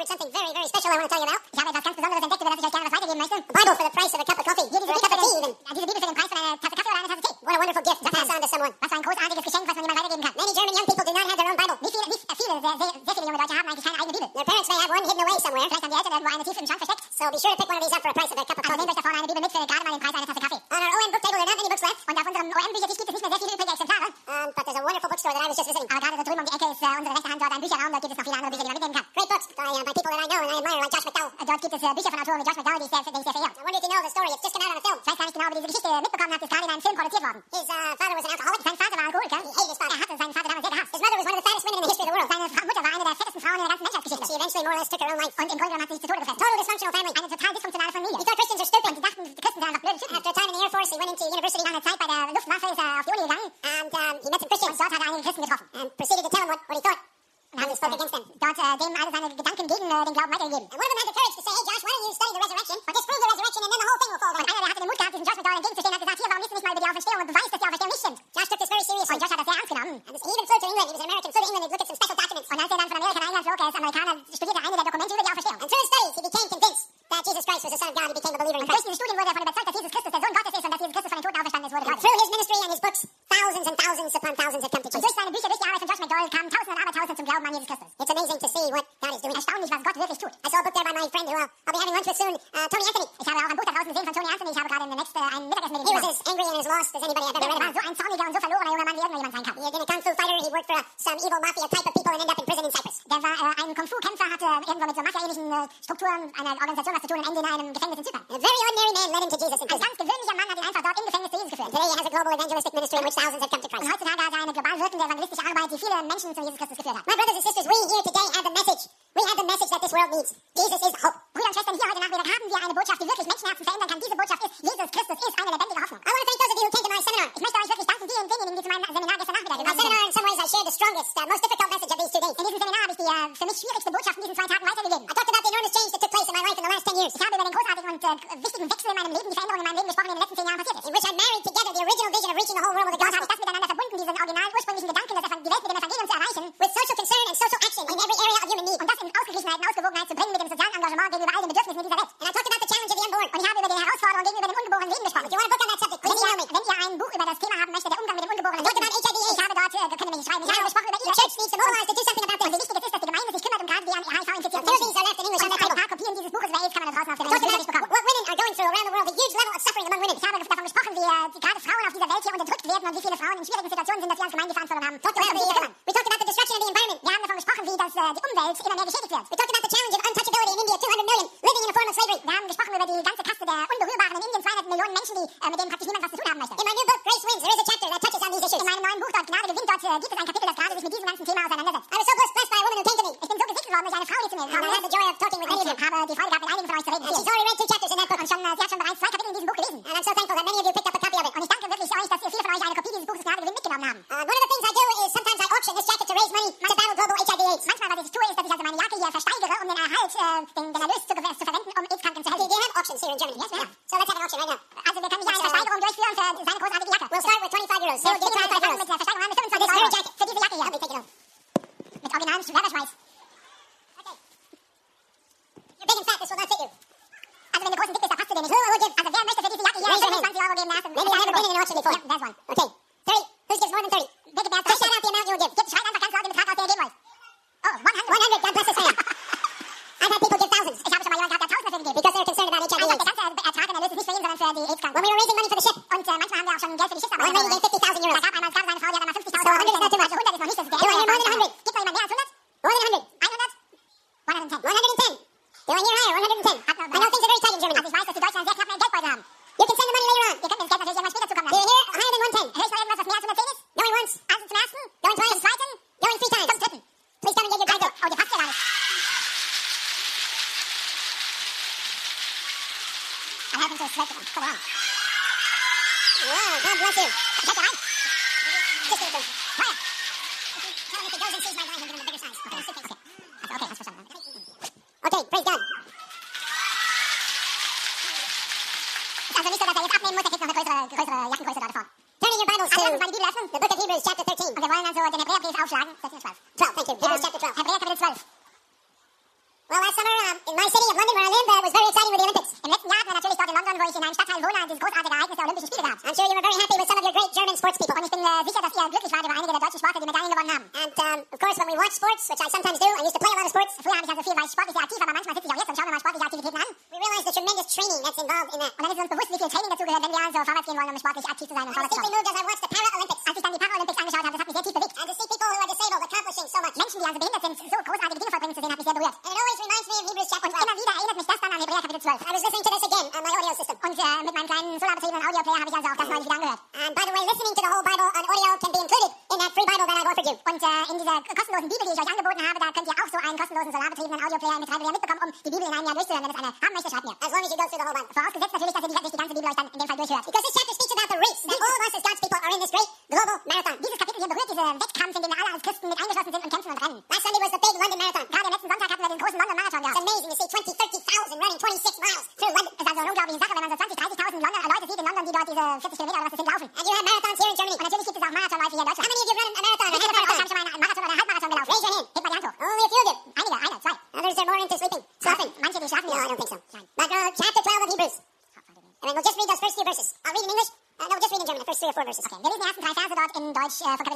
discovered something very, very special I want to tell you about. Ich habe etwas ganz Besonderes entdeckt, über das ich euch gerne was. Bible for the price of a cup of coffee. Hier for the price of a cup of coffee Kaffee a cup of tea. What a wonderful gift. Pass on to someone. Was für ein großartiges Geschenk, was man jemandem weitergeben kann. Many German young people do not have their own Bible. Wie viele, wie viele, sehr, sehr, sehr viele junge Deutsche haben eigentlich keine. Their parents may have one hidden away somewhere. So be sure to pick one of these up for a price of is uh, Bishop Josh I wonder if you know the story, it's just come out on a film. Ich weiß gar nicht genau, aber diese a mitbekommen hat, ist Film. His uh, father was an alcoholic. Sein Vater war Alkoholiker. He hated his father. Er hatte seinen Vater damals sehr gehasst. His mother was one of the fattest women in the history of the world. Seine Mutter war eine der fettesten Frauen in der ganzen Menschheitsgeschichte. She eventually more or less took her own life. Und im Grunde genommen hat sie sich zu Tode gefressen. Total books. Thousands and thousands upon thousands have come to Jesus. Durch seine Bücher, durch die Arbeit von Josh McDowell kamen Tausende und Abertausende zum Glauben an Jesus Christus. It's amazing to see what God is doing. Erstaunlich, was Gott wirklich tut. I saw a book there by my friend who I'll, I'll be having lunch with soon, uh, Tony Anthony. Ich habe auch ein Buch da draußen gesehen von Tony Anthony. Ich habe gerade in der nächsten äh, uh, ein Mittagessen mit ihm. He was as angry and as lost as anybody I've ever read about. So ein zorniger und so verlorener junger Mann, wie irgendjemand sein kann. He had been a kung fu fighter. He worked for uh, some evil mafia type of people and ended up in prison in Cyprus. Der war äh, uh, ein Kung Fu Kämpfer, hatte irgendwo mit so mafia-ähnlichen äh, Strukturen eine I Botschaften diesen zwei Tagen weitergegeben. I talked about the enormous change that took place in my life in the last 10 years. Ich habe über den großartigen und äh, wichtigen Wechsel in meinem Leben general the huge level of suffering among women. Ich habe davon gesprochen, wie äh, gerade Frauen auf dieser Welt hier unterdrückt werden und wie viele Frauen in schwierigen Situationen sind, dass sie als Gemeinde Verantwortung haben. Dort well, we, we, we talked about the destruction of the environment. Wir haben davon gesprochen, wie das, äh, die Umwelt immer mehr geschädigt wird. here in Germany, yes, ma'am? Ken, I know things are very tight in Germany. Ich weiß, dass die Deutschen Well, last summer um, in my city of London, where I live, uh, was very exciting with the Olympics. Letzten Jahr hatten wir natürlich dort in London, wo ich in einem Stadtteil wohne, dieses großartige Ereignis der Olympischen Spiele gehabt. I'm sure you were very happy with some of your great German sports people. Und ich bin sicher, dass ihr glücklich wart über einige der deutschen Sportler, die Medaillen gewonnen haben. And um, of course, when we watch sports, which I sometimes do, I used to play a lot of sports. Früher habe ich also viel, war ich sportlich sehr aktiv, aber manchmal sitze ich auch jetzt und schaue mir mal sportliche Aktivitäten an. We realize the tremendous training that's involved in that. Und dann ist uns bewusst, wie viel Training dazu gehört, wenn wir also vorwärts gehen wollen, um sportlich aktiv zu sein und I vorwärts zu kommen. moved as I watched the Paralympics. Als ich dann die Paralympics angeschaut habe, das hat mich sehr tief bewegt. So much. Menschen, die also behindert sind, so großartige Dinge vollbringen zu sehen, hat mich sehr berührt. And it always reminds me of Hebrews chapter Und 12. immer wieder erinnert mich das dann an Hebräer Kapitel 12. I was listening to this again on my audio system. Und äh, mit meinem kleinen solarbetriebenen Audioplayer habe ich also auch das neulich wieder angehört. And by the way, listening to the whole Bible on audio can be included in that free Bible that I've offered you. Und äh, in dieser kostenlosen uh, Bibel, die ich euch angeboten habe, da könnt ihr auch so einen kostenlosen solarbetriebenen Audioplayer mit Freiwilliger mitbekommen, um die Bibel in einem Jahr durchzuhören. Wenn ihr eine haben möchtet, schreibt mir. As long as you go through the whole Bible. Vorausgesetzt natürlich, dass ihr die, die ganze Bibel euch dann in dem Fall durchhört. Because this chapter speaks about the race that all of us as God's people are in this great Wettkampf, in dem wir alle als Christen mit eingeschlossen sind und kämpfen und rennen. Last Sunday was the big London Marathon. Gerade am letzten Sonntag hatten wir den großen London-Marathon It's gehabt. amazing to see 20, 30,000 running 26 miles through London. Das ist also eine unglaubliche Sache, wenn man so 20, 30.000 London, Leute sieht in London, die dort diese 40 Kilometer oder was das sind, laufen. And you have marathons here in Germany. Und natürlich gibt es auch Marathonläufe hier in How Deutschland. many of you have run a marathon? Wie or viele half von euch marathon? haben schon mal einen Marathon oder einen Halbmarathon gelaufen? Raise your hand. Hebt mal die Hand hoch. Only a few of you. Einige, eine, zwei. Others are more into sleeping. Slothing. Manche, die schlafen No, I lieber. don't think so. Nein. But uh, chapter 12 of Hebrews. And then we'll just read those first few verses. I'll read in English. Uh, no, we'll just read in German, the first three or four verses. Okay, wir lesen die ersten drei Verse dort in Deutsch äh, von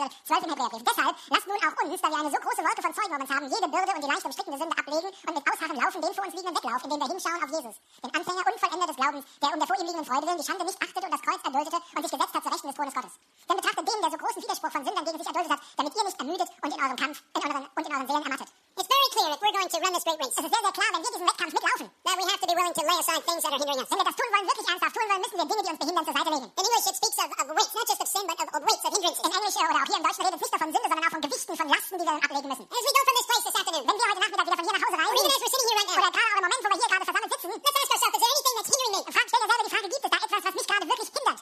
Kapitel 12 im Hebräerbrief. Deshalb lasst nun auch uns, da wir eine so große Wolke von Zeugen um uns haben, jede Bürde und die leicht umstrickende Sünde ablegen und mit Ausharren laufen den vor uns liegenden Weglauf, indem wir hinschauen auf Jesus, den Anfänger und Vollender des Glaubens, der um der vor ihm liegenden Freude willen die Schande nicht achtete und das Kreuz erduldete und sich gesetzt hat zu Rechten des Thrones Gottes. Denn betrachtet den, der so großen Widerspruch von Sündern gegen sich erduldet hat, damit ihr nicht ermüdet und in eurem Kampf in euren, und in euren Seelen ermattet. It's very clear if we're going to run this great race Es ist sehr, sehr klar, wenn wir diesen Wettkampf mitlaufen, that we have to be willing to lay aside things that are hindering us. wenn wir das tun wollen, wirklich ernsthaft tun wollen, müssen wir Dinge, die uns behindern, zur Seite legen. In English, it speaks of, of weights, not just of sin, but of, of weights, of hindrances. Oh, in Englisch äh, oder auch hier im Deutschen redet es nicht nur von Sünde, sondern auch von Gewichten, von Lasten, die wir ablegen müssen. As we go from this place this afternoon, Wenn wir heute Nachmittag wieder von hier nach Hause or even reisen, as we're sitting here right now, oder gerade auch im Moment, wo wir hier gerade versammelt sitzen, let's ask ourselves, is there anything that's hindering me? frag, stell dir selber die Frage, gibt es da etwas, was mich gerade wirklich hindert?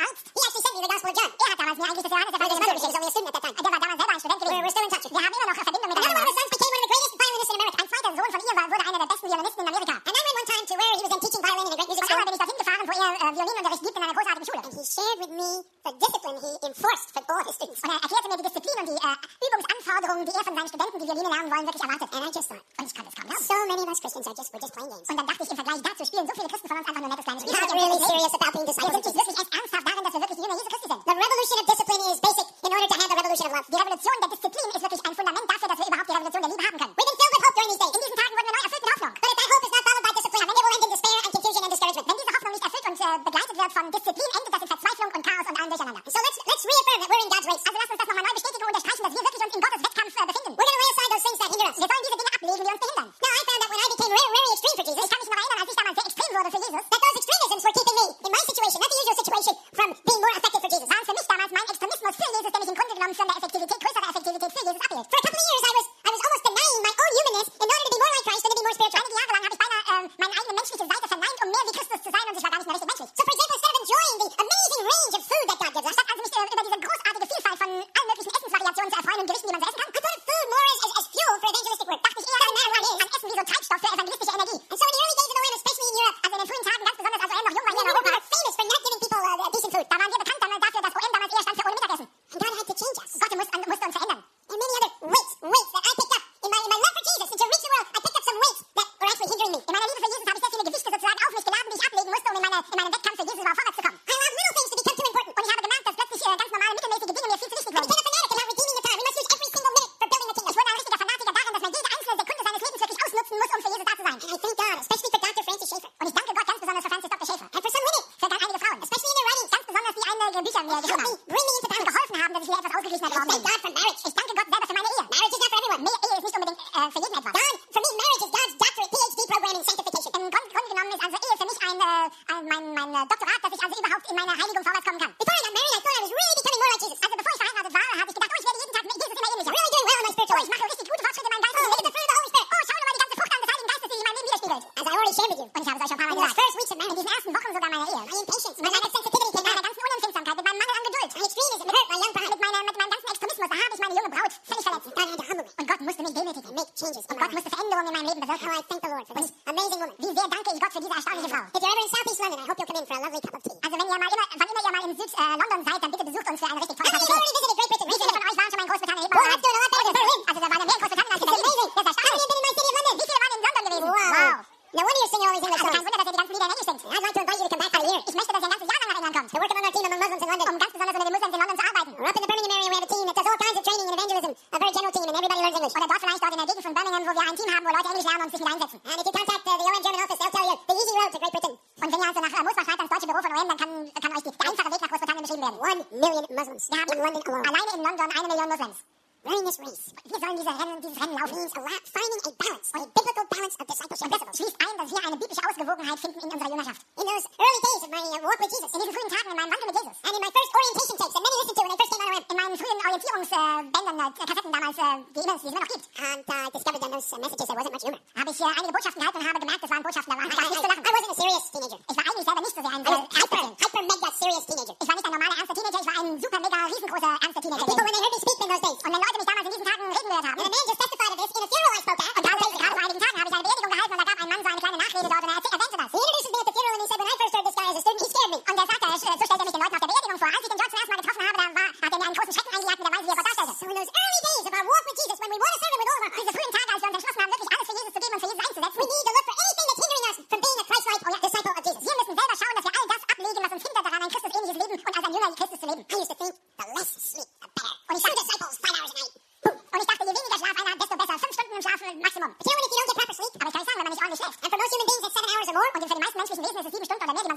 Einer Sohn war ein Arzt. He actually sent me the Gospel of John. Er hat damals mir eigentlich das Johannes Evangelium mother. She was only a student at that time. Der war damals selber ein Student gewesen. Wir haben immer noch Verbindung miteinander. of her sons became one of the greatest violinists in America. Ein zweiter Sohn von ihr war, wurde einer der besten Violinisten in Amerika. And I went one time to where he was then teaching violin in a great music Und school. bin ich dorthin gefahren, wo er äh, Violinunterricht gibt in einer großartigen Schule. And he shared with me the discipline he enforced for all his students. Und er erklärte mir die Disziplin und die äh, Übungsanforderungen, die er von seinen Studenten, die Violine lernen wollen, wirklich erwartet. And I just thought, begleitet wird von Disziplin, endet das in Verzweiflung und Chaos und allem Durcheinander. So let's let's reaffirm that we're in God's race. Also lasst uns das nochmal neu bestätigen und unterstreichen, dass wir wirklich uns in Gottes Wettkampf äh, befinden. We're to lay aside those things that hinder us. Wir sollen diese Dinge ablegen, die uns behindern. Now, I found that when I became Äh, ein Doktorat, dass ich also überhaupt in meine Heiligung vorwärts kommen kann. Muslims. Now in London alone. Alleine in London Million Muslims. Wearing this wreath. Wir sollen diese Rennen, dieses Rennen hell. immer noch gibt. Und uh, discovered that those messages, there wasn't much humor. Habe ich uh, einige Botschaften gehalten und habe gemerkt, das waren Botschaften, da war eigentlich nicht zu lachen. I wasn't a serious teenager. Ich war eigentlich selber nicht so sehr ein äh, also, hyper, hyper mega serious teenager. Ich war nicht ein normaler, ernster Teenager, ich war ein super mega riesengroßer, ernster Teenager. People when they heard me speak in those days. Und wenn Leute mich damals in diesen Tagen reden gehört haben. And a man just testified of this in a funeral I spoke at. Und gerade vor einigen Tagen habe ich eine Beerdigung gehalten und da gab ein Mann so eine kleine Nachrede dort und er erwähnte eben nicht. Und äh, er sagt, er, so stellt er mich den Leuten auf der Beerdigung vor. Als ich den George zum ersten Mal getroffen habe, da war, hat er mir einen großen Schrecken eingejagt mit der Weise, wie er Gott darstellte. So in those early days of our walk with Jesus, when we want to serve him with all of our diese frühen Tage, als wir uns entschlossen haben, wirklich alles für Jesus zu geben und für Jesus einzusetzen, we need to look for anything that's hindering us from being a Christ-like oh or disciple of Jesus. Wir müssen selber schauen, dass wir all das ablegen, was uns hindert daran, ein Christusähnliches Leben und als ein Jünger Christus zu leben. I used to think, the less sleep, the better. Und ich sagte, disciples, five hours a night. Und ich dachte, je weniger Schlaf einer hat, desto besser. Fünf Stunden im Schlafen Maximum. Aber ich kann nicht sagen, wenn man nicht ordentlich schläft. And for most human beings, it's seven hours or more. Und für die meisten menschlichen Wesen ist es sieben Stunden oder mehr.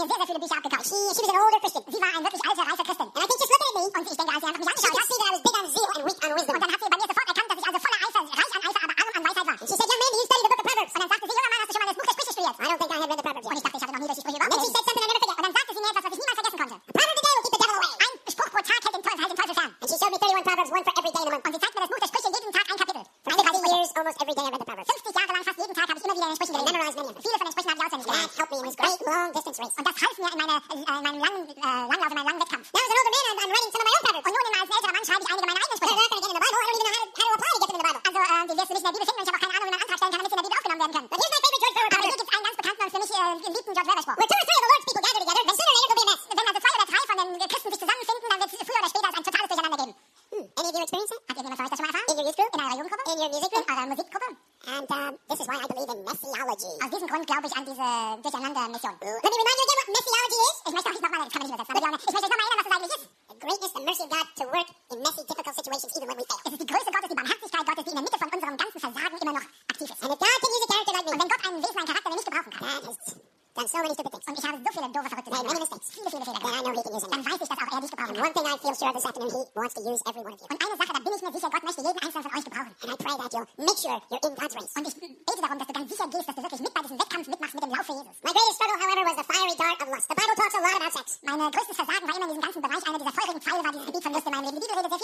Er er she, she was an older Christian. and, and leap from Judge Rubbish wants to use every one of you. Und eine Sache, da bin ich mir sicher, Gott möchte jeden einzelnen von euch gebrauchen. And I pray that you make sure you're in God's race. Und ich bete darum, dass du ganz sicher gehst, dass du wirklich mit bei diesem Wettkampf mitmachst mit dem Lauf für Jesus. My greatest struggle, however, was the fiery dart of lust. The Bible talks a lot about sex. Meine größtes Versagen war immer in diesem ganzen Bereich, einer dieser feurigen Pfeile war dieses Gebiet von Lust in meinem Leben. Die Bibel redet sehr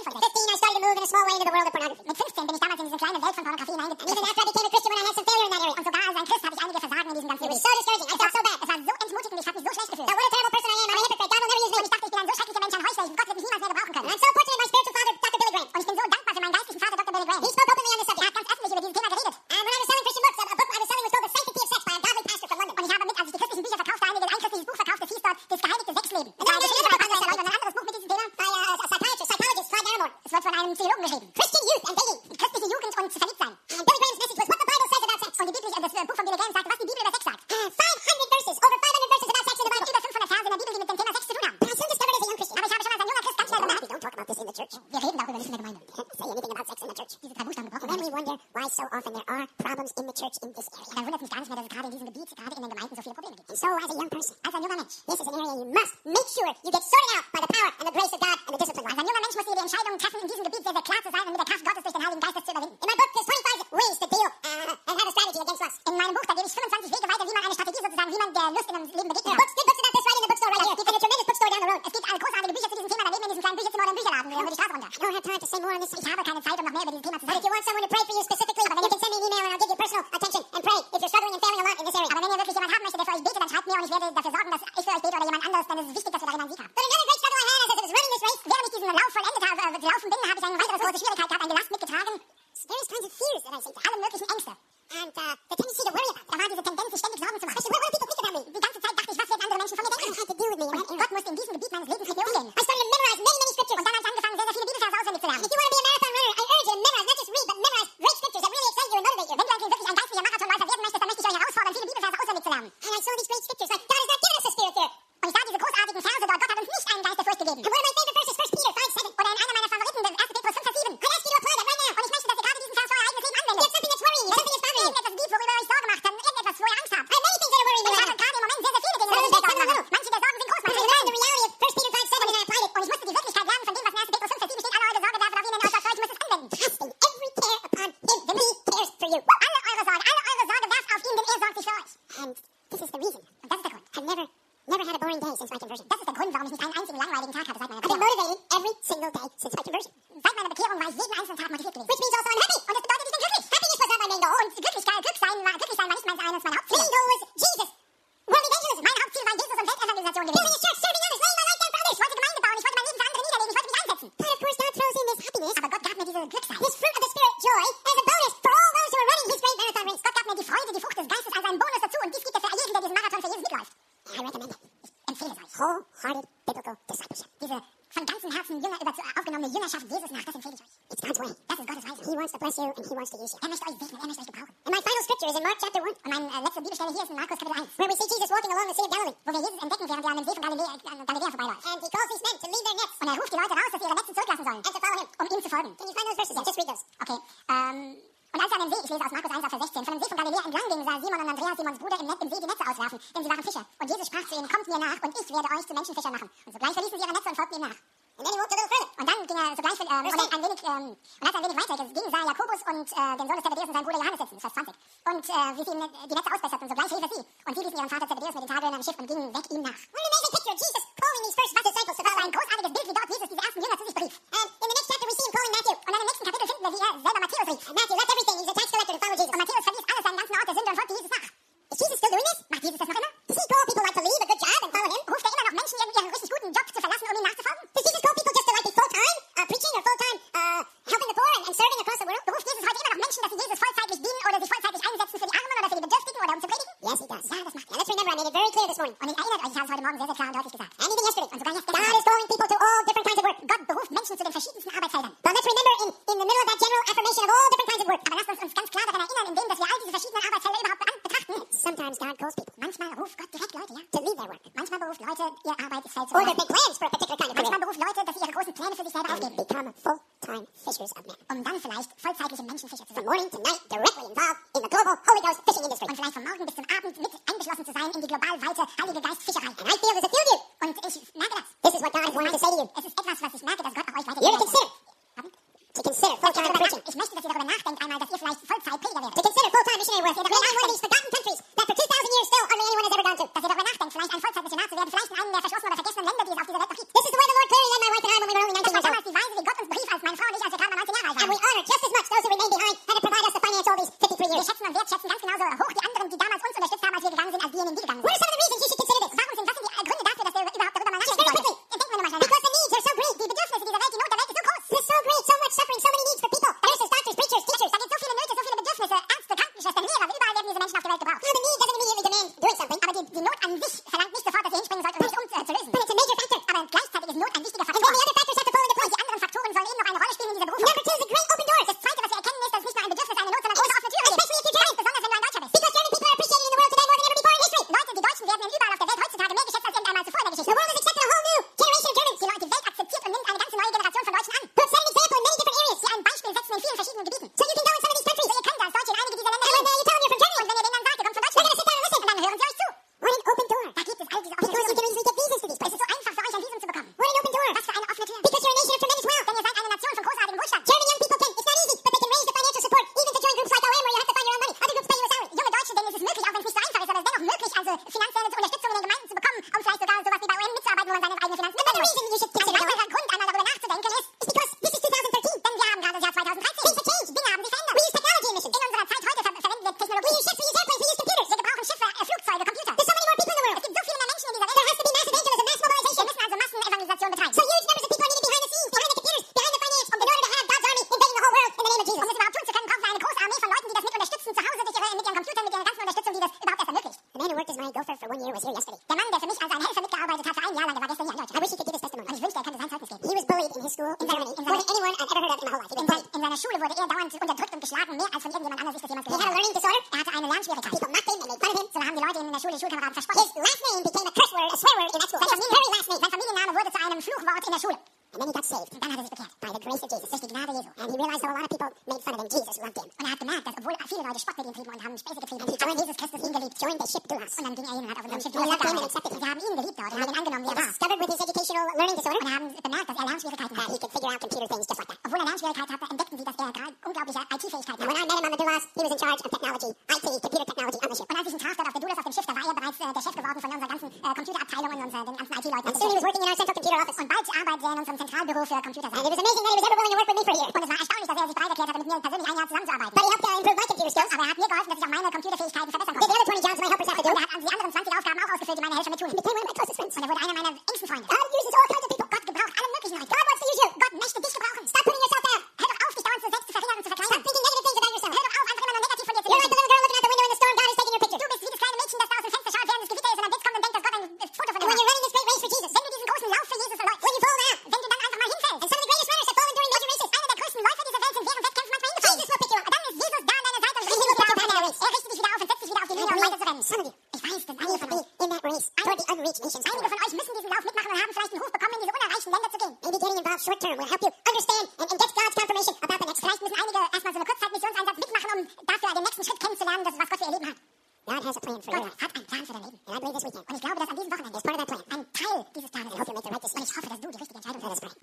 Pure. You get sorted out by the power and the grace of God and the discipline. Als ein junger Mensch die Entscheidung treffen, in diesem Gebiet sehr, sehr sein und mit der Kraft Gottes durch den Heiligen Geist zu überwinden. In meinem Buch ist 25 Ways to Deal uh, and Have a Strategy Against Lust. In meinem Buch, da gebe ich 25 Wege weiter, wie man eine Strategie sozusagen, wie man der Lust in einem Leben begegnet. Yeah. Books, good books about this right in the bookstore right here. You find a tremendous bookstore down the road. Es gibt eine großartige Bücher zu diesem Thema daneben in diesem kleinen Bücherzimmer oder im Bücherladen über die Straße runter. I don't have time to say more on this. Ich habe keine Zeit, um noch mehr über dieses Thema zu sagen. If you want someone to pray for you specifically, seinen His fruit of the spirit, joy, as a bonus for all those who are running his great marathon race. Gott gab mir die Freude, die Frucht des Geistes als Bonus dazu und dies gibt er für jeden, der diesen Marathon für Jesus mitläuft. I recommend it. Ich empfehle es euch. Wholehearted biblical discipleship. Diese von ganzem Herzen Jünger über, aufgenommene Jüngerschaft Jesus nach, das empfehle ich euch. It's God's way. Das ist Gottes Weise. He wants to bless you and he wants to use you. Er möchte euch segnen. an. Und sogleich verließen sie ihre Netze und folgten ihm nach. Und dann ging er sogleich ähm, und ein wenig, ähm, und als er ein wenig weiter also ging, sah Jakobus und äh, den Sohn des Zebedeus und seinen Bruder Johannes sitzen, Vers 20. Und äh, wie sie ihm ne, die Netze ausbesserten, sogleich rief er sie. Und sie ließen ihren Vater Zebedeus mit den Tageln am Schiff und gingen weg ihm nach. What an amazing picture Jesus calling these first disciples to follow. Ein großartiges Bild, wie dort Jesus diese ersten Jünger zu sich berief. And in the next chapter we see him calling Matthew. Und dann im nächsten Kapitel finden wir, wie er äh, selber Matthäus rief. Matthew left everything, he's a tax collector to follow Jesus. Und Matthäus verließ alles, seinen ganzen Ort der Sünde und folgte Jesus nach. Is Jesus still doing this? Macht Jesus das noch immer? Does he call people like to leave a good important job to verlassen, um ihm nachzufolgen? Does Jesus call people just to like be full-time uh, preaching or full-time uh, helping the poor and, and serving across the world? Beruft Jesus heute immer noch Menschen, dass sie Jesus vollzeitlich dienen oder sich vollzeitlich einsetzen für die Armen oder für die Bedürftigen oder um zu predigen? Yes, he does. Ja, das macht er. Let's remember, I made it very clear this morning. Und ich erinnere euch, ich habe es heute Morgen sehr, sehr klar und deutlich gesagt. And even yesterday, und sogar gestern. mehr als von irgendjemand anders ist das jemand gewesen. Er hatte Learning Disorder, er hatte eine Lernschwierigkeit. Die macht ihn, so haben die Leute in der Schule Schulkameraden verspotten. Made fun of him. Jesus loved him. Und er hat gemerkt, dass obwohl viele Leute Spott mit ihm trieben und haben Späße getrieben, And he hat joined Jesus Christus ihn geliebt. Joined the ship to us. Und dann ging er hin und hat auf unserem Schiff And we loved him and accepted him. Sie haben ihn geliebt dort und haben ihn angenommen, wie He er war. discovered with his educational learning disorder Und haben bemerkt, dass er Lernschwierigkeiten that he could figure out computer things just like that. Obwohl er Lernschwierigkeiten hatte, entdeckten sie, dass er gerade unglaubliche IT-Fähigkeiten And when. I met him on the Doulos, he was in charge of technology, IT, computer technology on the ship. Und als ich ihn traf dort auf der Doulos auf dem Schiff, da war er bereits äh, der Chef geworden von unserer ganzen äh, Computerabteilung und unser, den ganzen IT-Leuten. And soon he was working in our central computer office. Und bald arbeitete er in unserem Zentralbüro für And Computersachen. it was amazing that he was ever willing to work with me for a year. Und es war erstaunlich, dass er sich bereit erklärt hatte, mit mir persönlich ein Jahr zusammenzuarbeiten. But he helped uh, improve my computer skills. Aber er hat mir geholfen, dass ich auch meine Computerfähigkeiten verbessern Did the konnte. other 20 jobs my helpers have to do. Und er hat die anderen 20 Aufgaben auch ausgefüllt, die meine Helfer mit tun. He became one of my closest friends. Und er wurde einer meiner engsten Freunde. God uses all kinds of people. Gott gebraucht alle möglichen Leute. God wants to use you. Gott möchte dich gebrauchen. Stop putting short term will help you